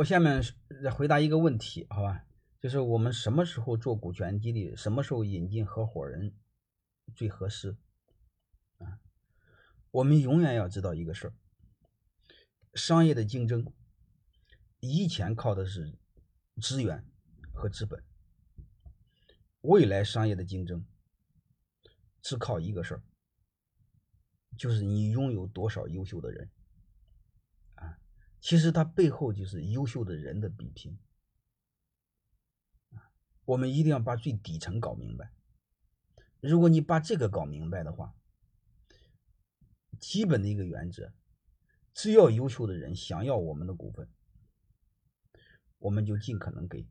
我下面再回答一个问题，好吧？就是我们什么时候做股权激励，什么时候引进合伙人最合适啊？我们永远要知道一个事儿：商业的竞争，以前靠的是资源和资本，未来商业的竞争只靠一个事儿，就是你拥有多少优秀的人。其实它背后就是优秀的人的比拼，我们一定要把最底层搞明白。如果你把这个搞明白的话，基本的一个原则，只要优秀的人想要我们的股份，我们就尽可能给。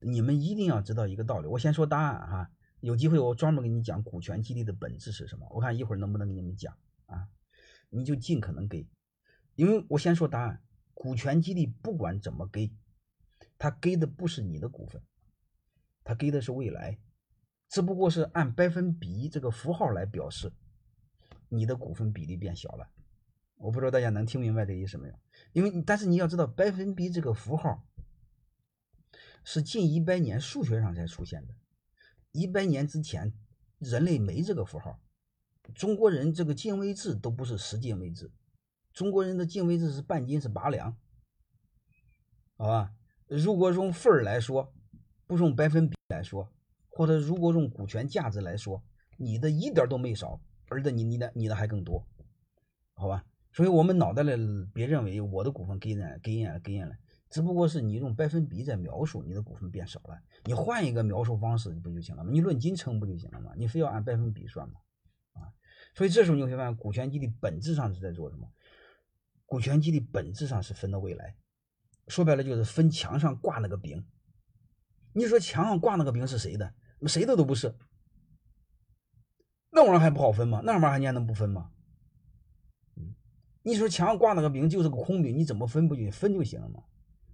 你们一定要知道一个道理，我先说答案哈，有机会我专门给你讲股权激励的本质是什么，我看一会儿能不能给你们讲啊？你就尽可能给。因为我先说答案，股权激励不管怎么给，他给的不是你的股份，他给的是未来，只不过是按百分比这个符号来表示，你的股份比例变小了。我不知道大家能听明白这意思没有？因为但是你要知道，百分比这个符号是近一百年数学上才出现的，一百年之前人类没这个符号，中国人这个进位制都不是十进位制。中国人的进位制是半斤是八两，好吧？如果用份儿来说，不用百分比来说，或者如果用股权价值来说，你的一点都没少，而且你你的你的还更多，好吧？所以我们脑袋里别认为我的股份给人给人给人了，只不过是你用百分比在描述你的股份变少了，你换一个描述方式不就行了吗？你论斤称不就行了吗？你非要按百分比算吗？啊？所以这时候你会发现，股权激励本质上是在做什么？股权激励本质上是分的未来，说白了就是分墙上挂那个饼。你说墙上挂那个饼是谁的？谁的都不是。那玩意儿还不好分吗？那玩意儿还你还能不分吗？你说墙上挂那个饼就是个空饼，你怎么分不就分就行了吗？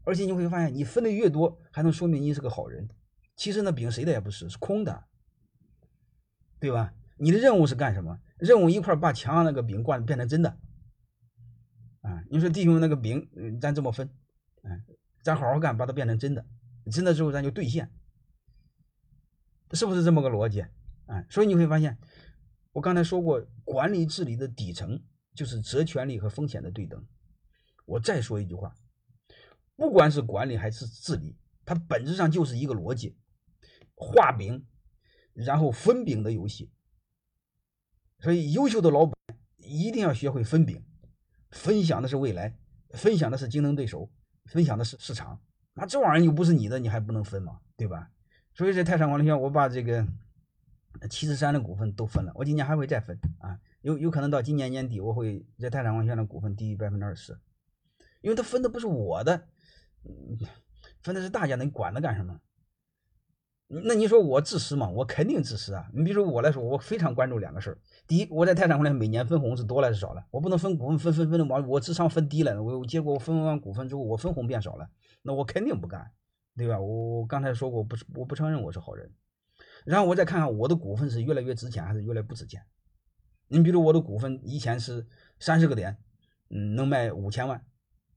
而且你会发现，你分的越多，还能说明你是个好人。其实那饼谁的也不是，是空的，对吧？你的任务是干什么？任务一块把墙上那个饼挂变成真的。啊，你说弟兄那个饼，咱这么分，嗯，咱好好干，把它变成真的，真的之后咱就兑现，是不是这么个逻辑？啊，所以你会发现，我刚才说过，管理治理的底层就是责权利和风险的对等。我再说一句话，不管是管理还是治理，它本质上就是一个逻辑，画饼，然后分饼的游戏。所以，优秀的老板一定要学会分饼。分享的是未来，分享的是竞争对手，分享的是市场。那这玩意儿又不是你的，你还不能分吗？对吧？所以在泰山管理学院，我把这个七十三的股份都分了。我今年还会再分啊，有有可能到今年年底，我会在泰山管理学院的股份低于百分之二十，因为他分的不是我的，分的是大家的，你管它干什么？那你说我自私吗？我肯定自私啊！你比如说我来说，我非常关注两个事儿。第一，我在泰山控股每年分红是多了还是少了？我不能分股份分分分的往我智商分低了，我结果我分完股份之后，我分红变少了，那我肯定不干，对吧？我我刚才说过，不是我不承认我是好人。然后我再看看我的股份是越来越值钱还是越来越不值钱。你比如我的股份以前是三十个点，嗯，能卖五千万。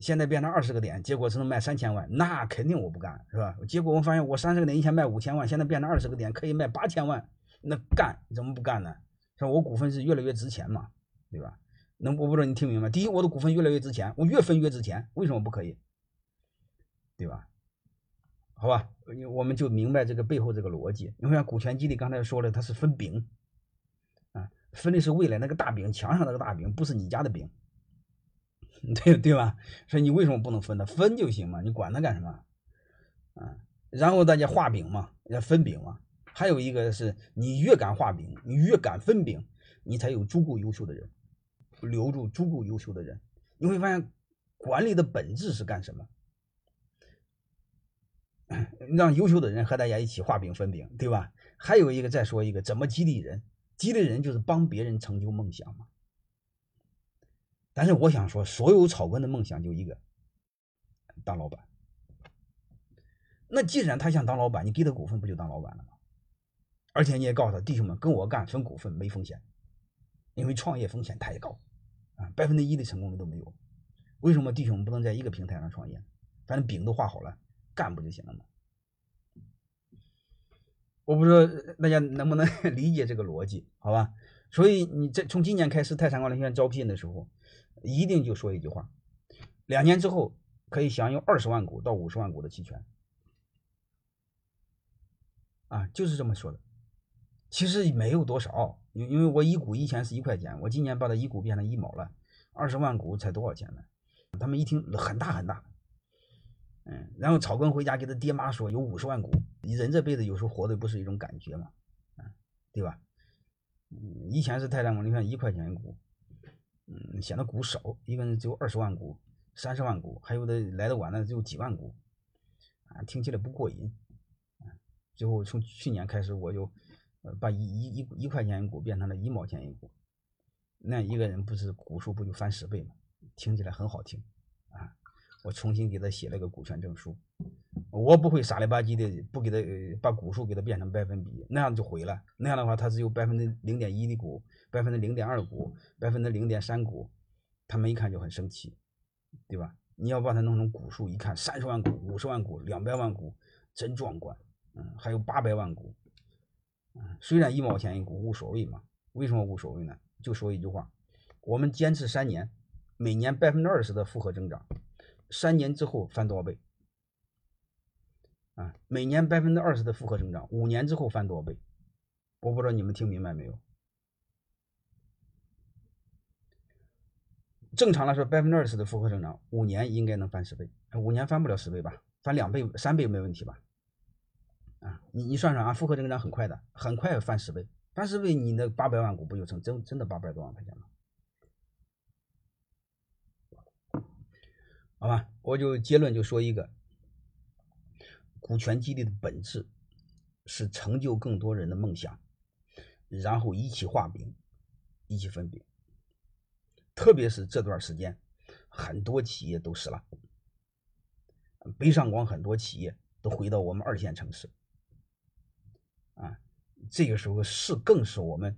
现在变成二十个点，结果只能卖三千万，那肯定我不干，是吧？结果我发现我三十个点以前卖五千万，现在变成二十个点可以卖八千万，那干怎么不干呢？是吧？我股份是越来越值钱嘛，对吧？能我不知道你听明白？第一，我的股份越来越值钱，我越分越值钱，为什么不可以？对吧？好吧，我们就明白这个背后这个逻辑。你看股权激励刚才说了，它是分饼啊，分的是未来那个大饼，墙上那个大饼，不是你家的饼。对对吧？说你为什么不能分呢？分就行嘛，你管他干什么？啊，然后大家画饼嘛，要分饼嘛。还有一个是你越敢画饼，你越敢分饼，你才有足够优秀的人，留住足够优秀的人。你会发现，管理的本质是干什么？让优秀的人和大家一起画饼分饼，对吧？还有一个，再说一个，怎么激励人？激励人就是帮别人成就梦想嘛。但是我想说，所有草根的梦想就一个，当老板。那既然他想当老板，你给他股份不就当老板了吗？而且你也告诉他，弟兄们跟我干分股份没风险，因为创业风险太高啊，百分之一的成功率都没有。为什么弟兄们不能在一个平台上创业？反正饼都画好了，干不就行了吗？我不知道大家能不能 理解这个逻辑，好吧？所以你在从今年开始泰山管理学院招聘的时候，一定就说一句话：两年之后可以享有二十万股到五十万股的期权。啊，就是这么说的。其实没有多少，因因为我一股以前是一块钱，我今年把它一股变成一毛了，二十万股才多少钱呢？他们一听很大很大。嗯，然后草根回家给他爹妈说有五十万股，人这辈子有时候活的不是一种感觉嘛，啊，对吧？嗯，以前是泰山股，你看一块钱一股，嗯，显得股少，一个人只有二十万股、三十万股，还有的来的晚的只有几万股，啊，听起来不过瘾，最后从去年开始我就，呃，把一一一一块钱一股变成了一毛钱一股，那一个人不是股数不就翻十倍吗？听起来很好听啊。我重新给他写了个股权证书，我不会傻里吧唧的不给他把股数给他变成百分比，那样就毁了。那样的话，他只有百分之零点一的股，百分之零点二股，百分之零点三股，他们一看就很生气，对吧？你要把它弄成股数，一看三十万股、五十万股、两百万股，真壮观。嗯，还有八百万股，嗯，虽然一毛钱一股无所谓嘛，为什么无所谓呢？就说一句话，我们坚持三年，每年百分之二十的复合增长。三年之后翻多少倍？啊，每年百分之二十的复合增长，五年之后翻多少倍？我不知道你们听明白没有？正常来说，百分之二十的复合增长，五年应该能翻十倍。五年翻不了十倍吧？翻两倍、三倍没问题吧？啊，你你算算啊，复合增长很快的，很快翻十倍，翻十倍，你那八百万股不就成真真的八百多万块钱了？好吧，我就结论就说一个，股权激励的本质是成就更多人的梦想，然后一起画饼，一起分饼。特别是这段时间，很多企业都死了，北上广很多企业都回到我们二线城市，啊，这个时候是更是我们，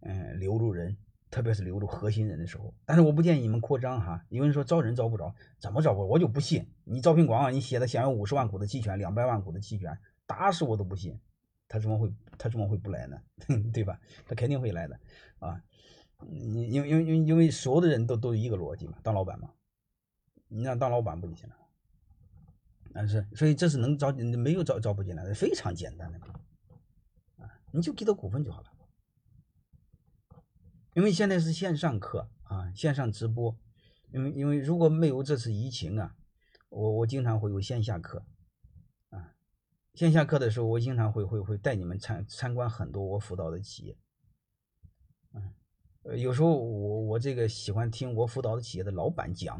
嗯，留住人。特别是留住核心人的时候，但是我不建议你们扩张哈。有人说招人招不着，怎么招不着？我就不信你招聘广告，你写的享有五十万股的期权，两百万股的期权，打死我都不信，他怎么会他怎么会不来呢？对吧？他肯定会来的啊！因因因因因为所有的人都都一个逻辑嘛，当老板嘛，你让当老板不就行了？但是所以这是能招没有招招不进来的，非常简单的啊，你就给他股份就好了。因为现在是线上课啊，线上直播。因为因为如果没有这次疫情啊，我我经常会有线下课啊。线下课的时候，我经常会会会带你们参参观很多我辅导的企业。嗯，呃，有时候我我这个喜欢听我辅导的企业的老板讲，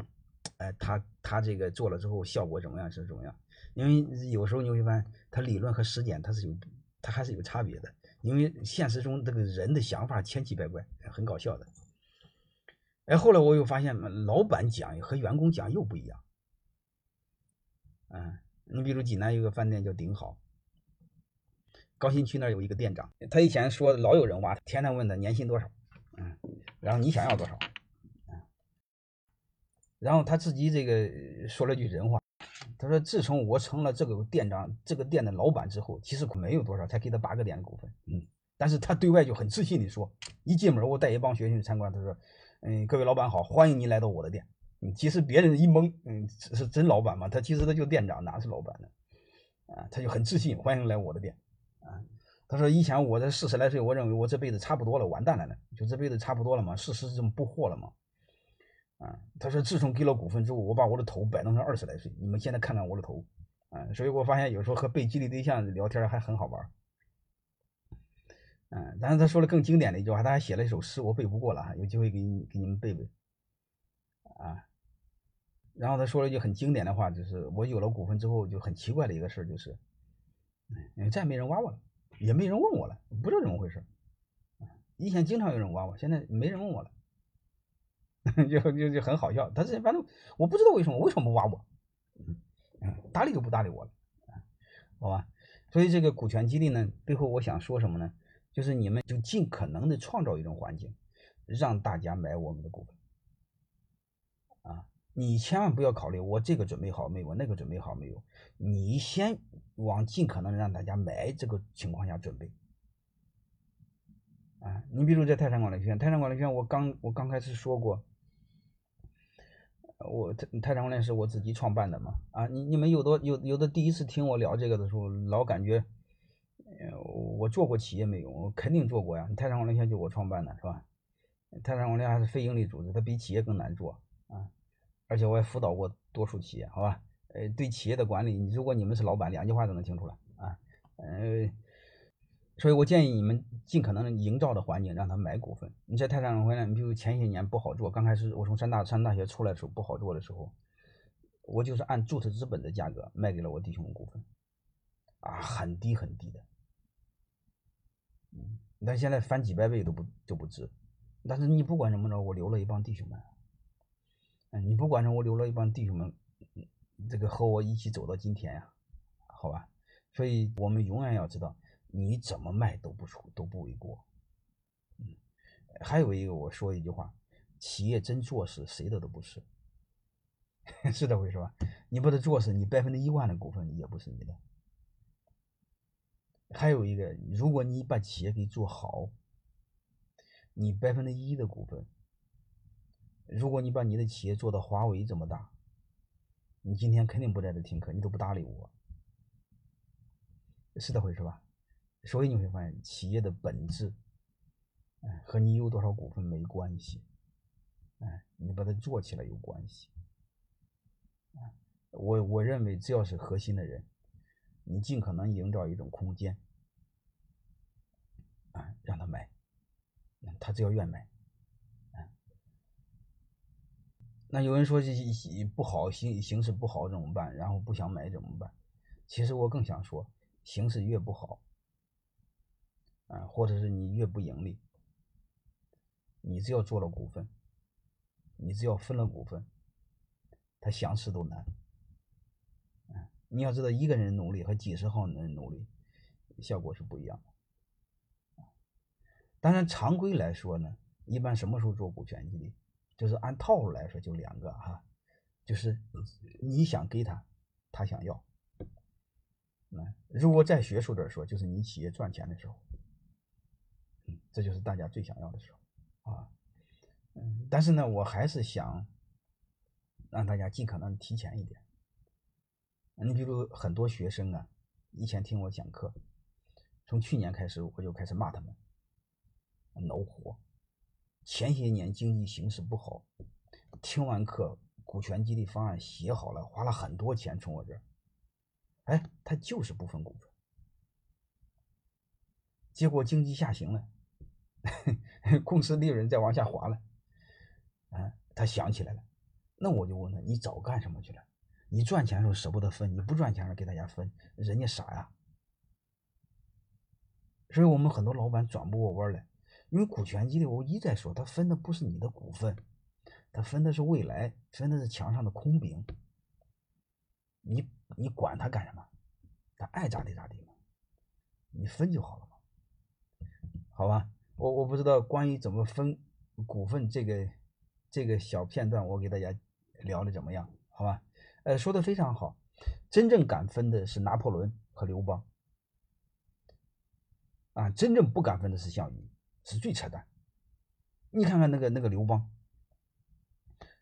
哎，他他这个做了之后效果怎么样是怎么样？因为有时候你会发现，他理论和实践他是有，他还是有差别的。因为现实中这个人的想法千奇百怪，很搞笑的。哎，后来我又发现，老板讲和员工讲又不一样。嗯，你比如济南有个饭店叫顶好，高新区那儿有一个店长，他以前说老有人挖他，天天问他年薪多少，嗯，然后你想要多少，嗯，然后他自己这个说了句人话。他说：“自从我成了这个店长、这个店的老板之后，其实没有多少，才给他八个点的股份。嗯，但是他对外就很自信地说，一进门我带一帮学生去参观，他说：‘嗯，各位老板好，欢迎您来到我的店。’嗯，其实别人一懵，嗯，是真老板吗？他其实他就店长，哪是老板呢？啊，他就很自信，欢迎来我的店。啊，他说以前我这四十来岁，我认为我这辈子差不多了，完蛋了呢，就这辈子差不多了嘛，事实是这么不惑了嘛。”啊，他说自从给了股份之后，我把我的头摆弄成二十来岁。你们现在看看我的头，啊，所以我发现有时候和被激励对象聊天还很好玩。嗯，但是他说了更经典的一句话，他还写了一首诗，我背不过了哈，有机会给你给你们背背。啊，然后他说了一句很经典的话，就是我有了股份之后就很奇怪的一个事就是，嗯，再没人挖我了，也没人问我了，不知道怎么回事。以前经常有人挖我，现在没人问我了。就就就很好笑，他是反正我不知道为什么为什么不挖我，嗯，搭理都不搭理我了，好吧？所以这个股权激励呢，背后我想说什么呢？就是你们就尽可能的创造一种环境，让大家买我们的股份，啊，你千万不要考虑我这个准备好没有，那个准备好没有，你先往尽可能让大家买这个情况下准备。啊，你比如在泰山管理学院，泰山管理学院我刚我刚开始说过，我泰泰山管理是我自己创办的嘛。啊，你你们有的有有的第一次听我聊这个的时候，老感觉，呃，我做过企业没有？我肯定做过呀。泰山管理学院就我创办的是吧？泰山管理还是非营利组织，它比企业更难做啊。而且我也辅导过多数企业，好吧？呃，对企业的管理，如果你们是老板，两句话都能听出来啊。呃。所以我建议你们尽可能营造的环境让他买股份。你在泰山回来，你比如前些年不好做，刚开始我从山大山大学出来的时候不好做的时候，我就是按注册资本的价格卖给了我弟兄们股份，啊，很低很低的，嗯，但现在翻几百倍都不都不值。但是你不管怎么着，我留了一帮弟兄们，嗯，你不管着我留了一帮弟兄们，这个和我一起走到今天呀，好吧？所以我们永远要知道。你怎么卖都不出都不为过，嗯，还有一个我说一句话，企业真做事谁的都不是，是这回事吧？你不得做事，你百分之一万的股份也不是你的。还有一个，如果你把企业给做好，你百分之一的股份，如果你把你的企业做到华为这么大，你今天肯定不在这听课，你都不搭理我，是这回事吧？所以你会发现，企业的本质，哎，和你有多少股份没关系，哎，你把它做起来有关系。我我认为，只要是核心的人，你尽可能营造一种空间，啊，让他买，他只要愿买，那有人说这不好形形势不好怎么办？然后不想买怎么办？其实我更想说，形势越不好。啊，或者是你越不盈利，你只要做了股份，你只要分了股份，他想死都难。嗯，你要知道，一个人努力和几十号人努力，效果是不一样的。当然，常规来说呢，一般什么时候做股权激励？就是按套路来说，就两个哈，就是你想给他，他想要。那如果再学术点说，就是你企业赚钱的时候。嗯，这就是大家最想要的时候啊，嗯，但是呢，我还是想让大家尽可能提前一点。你比如很多学生啊，以前听我讲课，从去年开始我就开始骂他们，恼火。前些年经济形势不好，听完课，股权激励方案写好了，花了很多钱从我这儿，哎，他就是不分股份，结果经济下行了。公司利润再往下滑了，啊，他想起来了，那我就问他：你早干什么去了？你赚钱的时候舍不得分，你不赚钱了给大家分，人家傻呀。所以我们很多老板转不过弯来，因为股权激励，我一再说，他分的不是你的股份，他分的是未来，分的是墙上的空饼。你你管他干什么？他爱咋地咋地嘛，你分就好了嘛，好吧？我我不知道关于怎么分股份这个这个小片段，我给大家聊的怎么样？好吧？呃，说的非常好。真正敢分的是拿破仑和刘邦，啊，真正不敢分的是项羽，是最扯淡。你看看那个那个刘邦，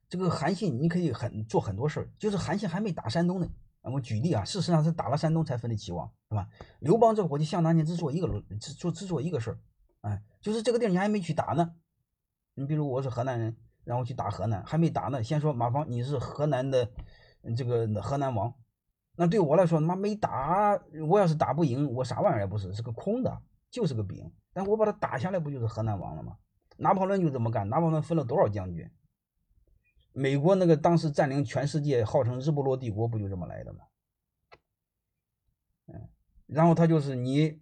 这个韩信，你可以很做很多事儿，就是韩信还没打山东呢。我举例啊，事实上是打了山东才分的齐王，是吧？刘邦这伙计，想当年只做一个只做只做一个事儿。哎，就是这个地儿你还没去打呢，你比如我是河南人，然后去打河南，还没打呢，先说马芳你是河南的这个河南王，那对我来说，他妈没打，我要是打不赢，我啥玩意儿也不是，是个空的，就是个饼，但我把它打下来，不就是河南王了吗？拿破仑就这么干，拿破仑分了多少将军？美国那个当时占领全世界，号称日不落帝国，不就这么来的吗？嗯，然后他就是你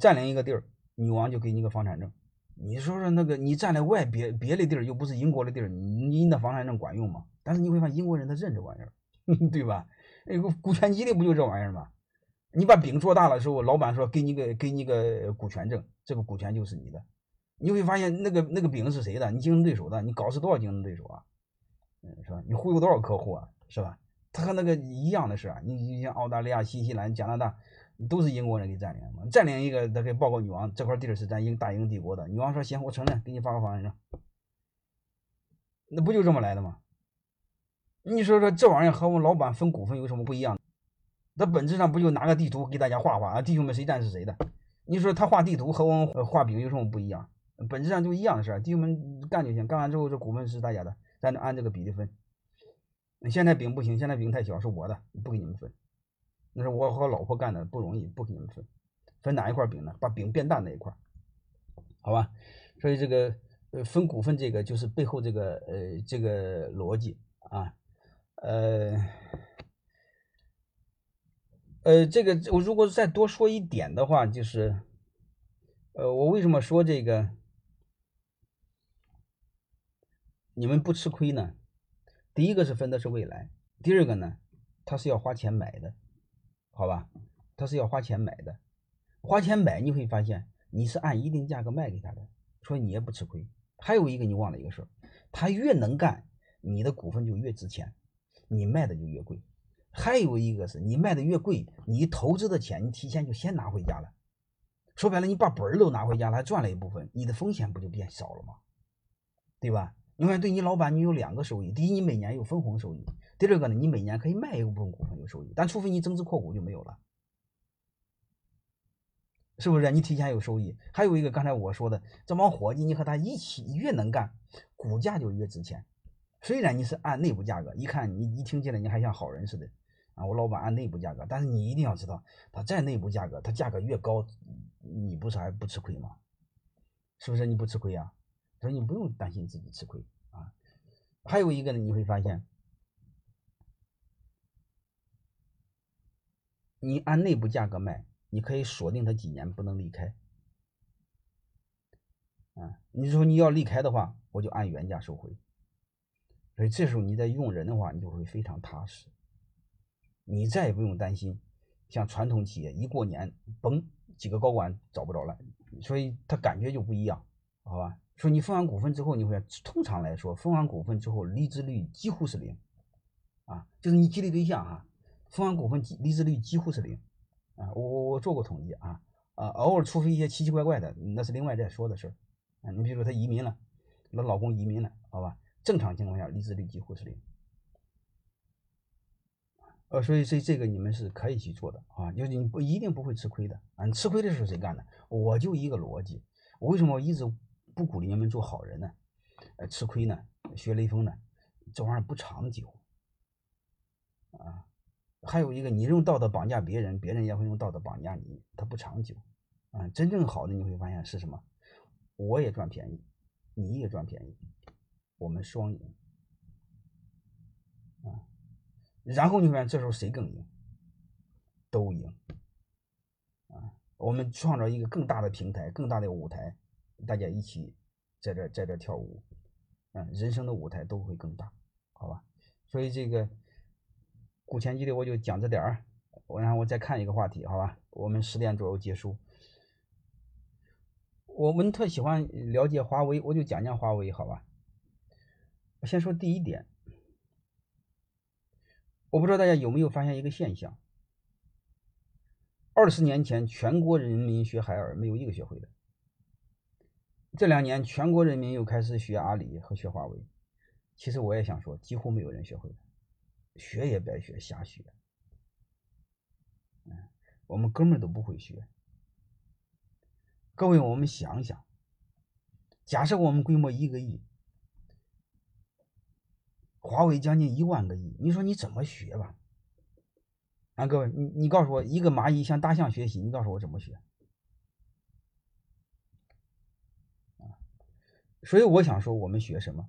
占领一个地儿。女王就给你个房产证，你说说那个你站在外别别的地儿又不是英国的地儿，你那房产证管用吗？但是你会发现英国人他认这玩意儿，对吧？那个股权激励不就这玩意儿吗？你把饼做大了之后，老板说给你个给你个股权证，这个股权就是你的。你会发现那个那个饼是谁的？你竞争对手的，你搞死多少竞争对手啊？嗯，是吧？你忽悠多少客户啊，是吧？他和那个一样的事啊，你你像澳大利亚、新西兰、加拿大，都是英国人给占领嘛，占领一个，他给报告女王，这块地儿是咱英大英帝国的。女王说行，我承认，给你发个房产证，那不就这么来的吗？你说说这玩意儿和我们老板分股份有什么不一样？那本质上不就拿个地图给大家画画啊？弟兄们谁占是谁的？你说他画地图和我们画饼有什么不一样？本质上就一样的事儿，弟兄们干就行，干完之后这股份是大家的，咱就按这个比例分。现在饼不行，现在饼太小，是我的，不给你们分。那是我和老婆干的，不容易，不给你们分。分哪一块饼呢？把饼变大那一块，好吧？所以这个呃分股份这个就是背后这个呃这个逻辑啊，呃呃这个我如果再多说一点的话，就是呃我为什么说这个你们不吃亏呢？第一个是分的是未来，第二个呢，他是要花钱买的，好吧？他是要花钱买的，花钱买你会发现你是按一定价格卖给他的，所以你也不吃亏。还有一个你忘了一个事儿，他越能干，你的股份就越值钱，你卖的就越贵。还有一个是你卖的越贵，你投资的钱你提前就先拿回家了，说白了你把本儿都拿回家了，还赚了一部分，你的风险不就变少了吗？对吧？你看，对你老板，你有两个收益：第一，你每年有分红收益；第二个呢，你每年可以卖一部分股份有收益。但除非你增资扩股就没有了，是不是？你提前有收益。还有一个，刚才我说的，这帮伙计，你和他一起越能干，股价就越值钱。虽然你是按内部价格，一看你一听进来你还像好人似的啊！我老板按内部价格，但是你一定要知道，他在内部价格，他价格越高，你不是还不吃亏吗？是不是？你不吃亏啊？所以你不用担心自己吃亏啊。还有一个呢，你会发现，你按内部价格卖，你可以锁定它几年不能离开。啊，你说你要离开的话，我就按原价收回。所以这时候你在用人的话，你就会非常踏实，你再也不用担心像传统企业一过年，嘣，几个高管找不着了，所以他感觉就不一样，好吧？说你分完股份之后，你会通常来说，分完股份之后离职率几乎是零，啊，就是你激励对象哈，分完股份离职率几乎是零，啊，我我我做过统计啊，啊，偶尔除非一些奇奇怪怪的，那是另外再说的事儿，啊，你比如说他移民了，那老公移民了，好吧，正常情况下离职率几乎是零，呃，所以这这个你们是可以去做的啊，就是你不一定不会吃亏的，啊，你吃亏的时候谁干的？我就一个逻辑，我为什么一直？不鼓励你们做好人呢，呃，吃亏呢，学雷锋呢，这玩意儿不长久啊。还有一个，你用道德绑架别人，别人也会用道德绑架你，它不长久啊。真正好的你会发现是什么？我也赚便宜，你也赚便宜，我们双赢啊。然后你发现这时候谁更赢？都赢啊。我们创造一个更大的平台，更大的舞台。大家一起在这在这跳舞，嗯，人生的舞台都会更大，好吧？所以这个股前激励我就讲这点儿，我然后我再看一个话题，好吧？我们十点左右结束。我们特喜欢了解华为，我就讲讲华为，好吧？我先说第一点，我不知道大家有没有发现一个现象：二十年前全国人民学海尔，没有一个学会的。这两年，全国人民又开始学阿里和学华为。其实我也想说，几乎没有人学会，学也白学，瞎学。嗯，我们根本都不会学。各位，我们想想，假设我们规模一个亿，华为将近一万个亿，你说你怎么学吧？啊，各位，你你告诉我，一个蚂蚁向大象学习，你告诉我怎么学？所以我想说，我们学什么？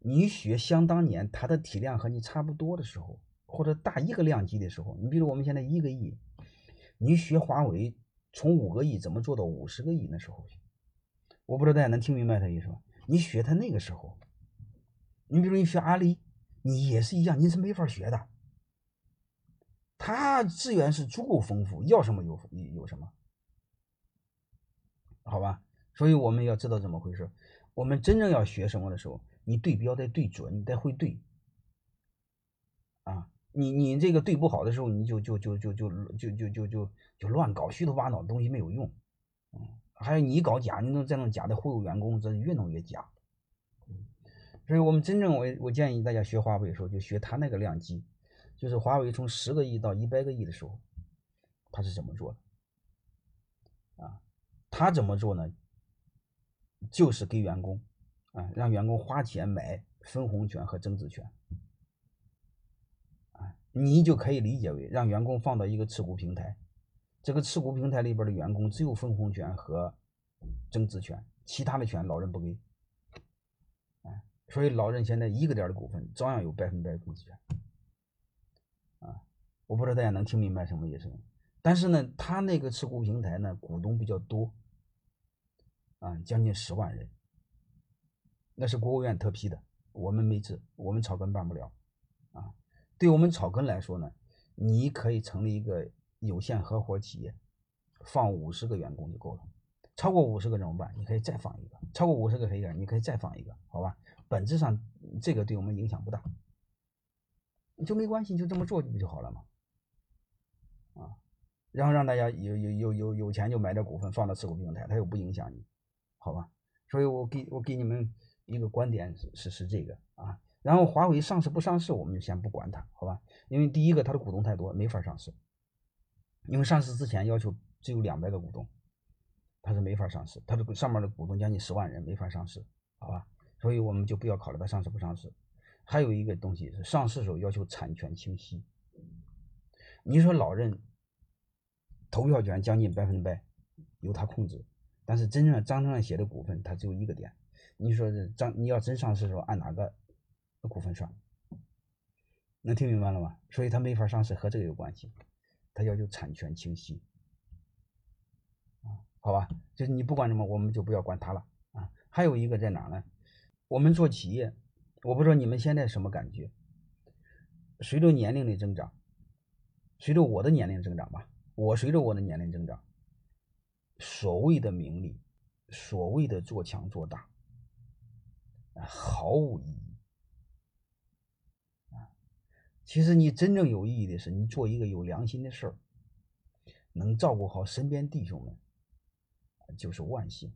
你学想当年它的体量和你差不多的时候，或者大一个量级的时候，你比如我们现在一个亿，你学华为从五个亿怎么做到五十个亿那时候我不知道大家能听明白他意思吗？你学他那个时候，你比如你学阿里，你也是一样，你是没法学的。他资源是足够丰富，要什么有有什么，好吧？所以我们要知道怎么回事。我们真正要学什么的时候，你对标得对准，你得会对啊，你你这个对不好的时候，你就就就就就就就就就就乱搞虚头巴脑的东西没有用，嗯，还有你搞假，你弄这种假的忽悠员工，这越弄越假。所以我们真正我我建议大家学华为的时候，就学他那个量级，就是华为从十个亿到一百个亿的时候，他是怎么做的？啊，他怎么做呢？就是给员工啊，让员工花钱买分红权和增值权，啊，你就可以理解为让员工放到一个持股平台，这个持股平台里边的员工只有分红权和增值权，其他的权老人不给。啊所以老人现在一个点的股份照样有百分百控制权，啊，我不知道大家能听明白什么意思。但是呢，他那个持股平台呢，股东比较多，啊，将近十万人，那是国务院特批的，我们没治，我们草根办不了，啊，对我们草根来说呢，你可以成立一个有限合伙企业，放五十个员工就够了，超过五十个怎么办？你可以再放一个，超过五十个可以你可以再放一个，好吧？本质上，这个对我们影响不大，就没关系，就这么做不就好了吗？啊，然后让大家有有有有有钱就买点股份放到持股平台，它又不影响你，好吧？所以我给我给你们一个观点是是是这个啊。然后华为上市不上市，我们就先不管它，好吧？因为第一个它的股东太多，没法上市，因为上市之前要求只有两百个股东，它是没法上市，它的上面的股东将近十万人，没法上市，好吧？所以我们就不要考虑它上市不上市。还有一个东西是上市时候要求产权清晰。你说老任投票权将近百分之百由他控制，但是真正章程上写的股份它只有一个点。你说这章你要真上市的时候按哪个股份算？能听明白了吗？所以他没法上市和这个有关系，他要求产权清晰。啊，好吧，就是你不管什么，我们就不要管他了啊。还有一个在哪呢？我们做企业，我不知道你们现在什么感觉。随着年龄的增长，随着我的年龄增长吧，我随着我的年龄增长，所谓的名利，所谓的做强做大，毫无意义。其实你真正有意义的是，你做一个有良心的事儿，能照顾好身边弟兄们，就是万幸。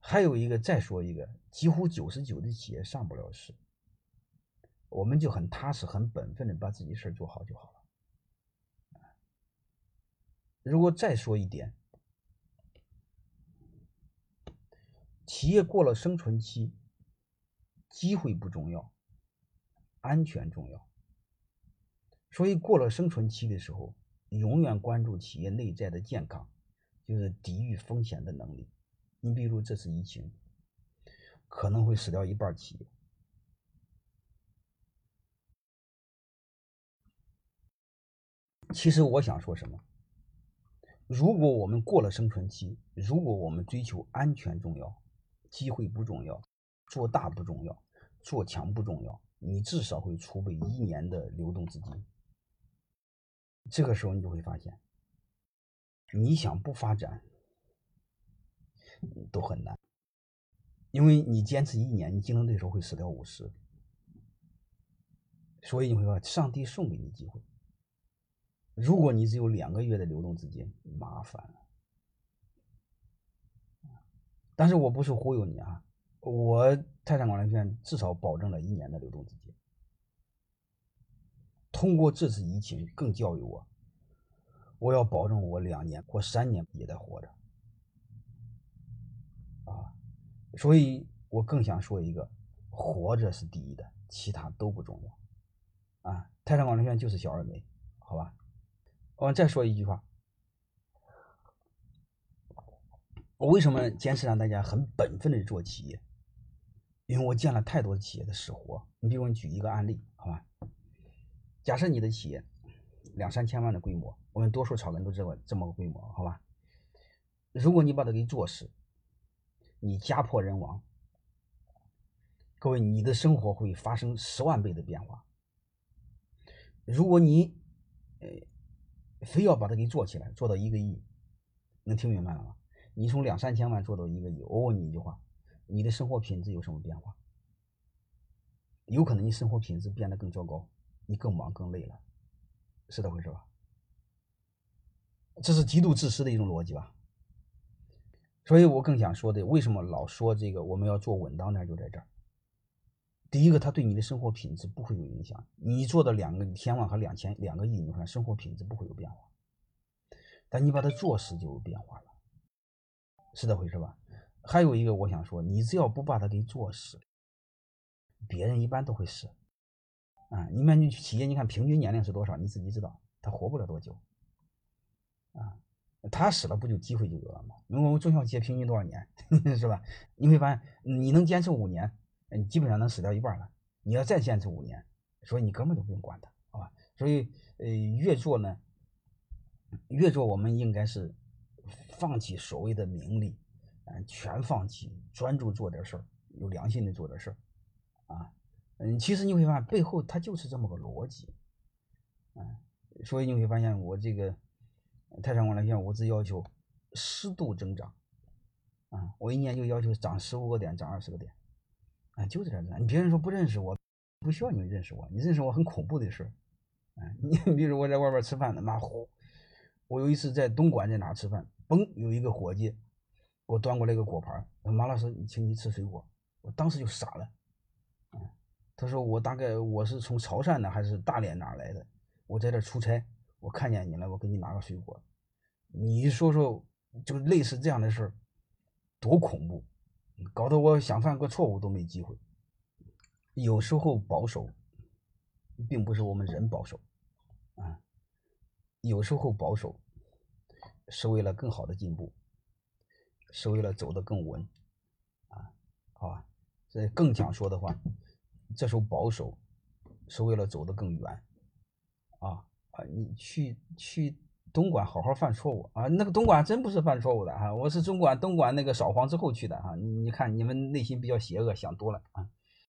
还有一个，再说一个，几乎九十九的企业上不了市，我们就很踏实、很本分的把自己事儿做好就好。如果再说一点，企业过了生存期，机会不重要，安全重要。所以过了生存期的时候，永远关注企业内在的健康，就是抵御风险的能力。你比如这次疫情，可能会死掉一半企业。其实我想说什么？如果我们过了生存期，如果我们追求安全重要，机会不重要，做大不重要，做强不重要，你至少会储备一年的流动资金。这个时候你就会发现，你想不发展。都很难，因为你坚持一年，你竞争对手会死掉五十，所以你会说上帝送给你机会。如果你只有两个月的流动资金，麻烦了。但是我不是忽悠你啊，我泰山管理学院至少保证了一年的流动资金。通过这次疫情，更教育我，我要保证我两年或三年也得活着。啊所以我更想说一个，活着是第一的，其他都不重要。啊，泰山管理学院就是小而美，好吧？我再说一句话，我为什么坚持让大家很本分的做企业？因为我见了太多企业的死活。你比如你举一个案例，好吧？假设你的企业两三千万的规模，我们多数草根都这么这么个规模，好吧？如果你把它给做死。你家破人亡，各位，你的生活会发生十万倍的变化。如果你，呃，非要把它给做起来，做到一个亿，能听明白了吗？你从两三千万做到一个亿，我问你一句话，你的生活品质有什么变化？有可能你生活品质变得更糟糕，你更忙更累了，是这回事吧？这是极度自私的一种逻辑吧？所以我更想说的，为什么老说这个我们要做稳当点，就在这儿。第一个，它对你的生活品质不会有影响。你做的两个千万和两千两个亿，你看生活品质不会有变化，但你把它做实就有变化了，是这回事吧？还有一个我想说，你只要不把它给做实，别人一般都会死。啊，你们企业，你看平均年龄是多少？你自己知道，他活不了多久。啊，他死了不就机会就有了吗？因为我们中小企业平均多少年，是吧？你会发现，你能坚持五年。你基本上能死掉一半了，你要再坚持五年，所以你根本就不用管它，好吧？所以，呃，越做呢，越做我们应该是放弃所谓的名利，嗯，全放弃，专注做点事儿，有良心的做点事儿，啊，嗯，其实你会发现背后它就是这么个逻辑，嗯，所以你会发现我这个泰山管理线，我只要求适度增长，啊，我一年就要求涨十五个点，涨二十个点。啊，就这样子。你别人说不认识我，不需要你认识我。你认识我很恐怖的事儿。啊，你比如我在外边吃饭呢，妈呼！我有一次在东莞在哪吃饭，嘣，有一个伙计给我端过来一个果盘，说马老师你，请你吃水果。我当时就傻了。啊，他说我大概我是从潮汕的还是大连哪来的？我在这出差，我看见你了，我给你拿个水果。你说说，就类似这样的事儿，多恐怖！搞得我想犯个错误都没机会。有时候保守，并不是我们人保守，啊，有时候保守是为了更好的进步，是为了走得更稳，啊，好吧。这更想说的话，这时候保守是为了走得更远，啊啊，你去去。东莞好好犯错误啊！那个东莞真不是犯错误的啊，我是中莞东莞那个扫黄之后去的啊。你你看你们内心比较邪恶，想多了啊。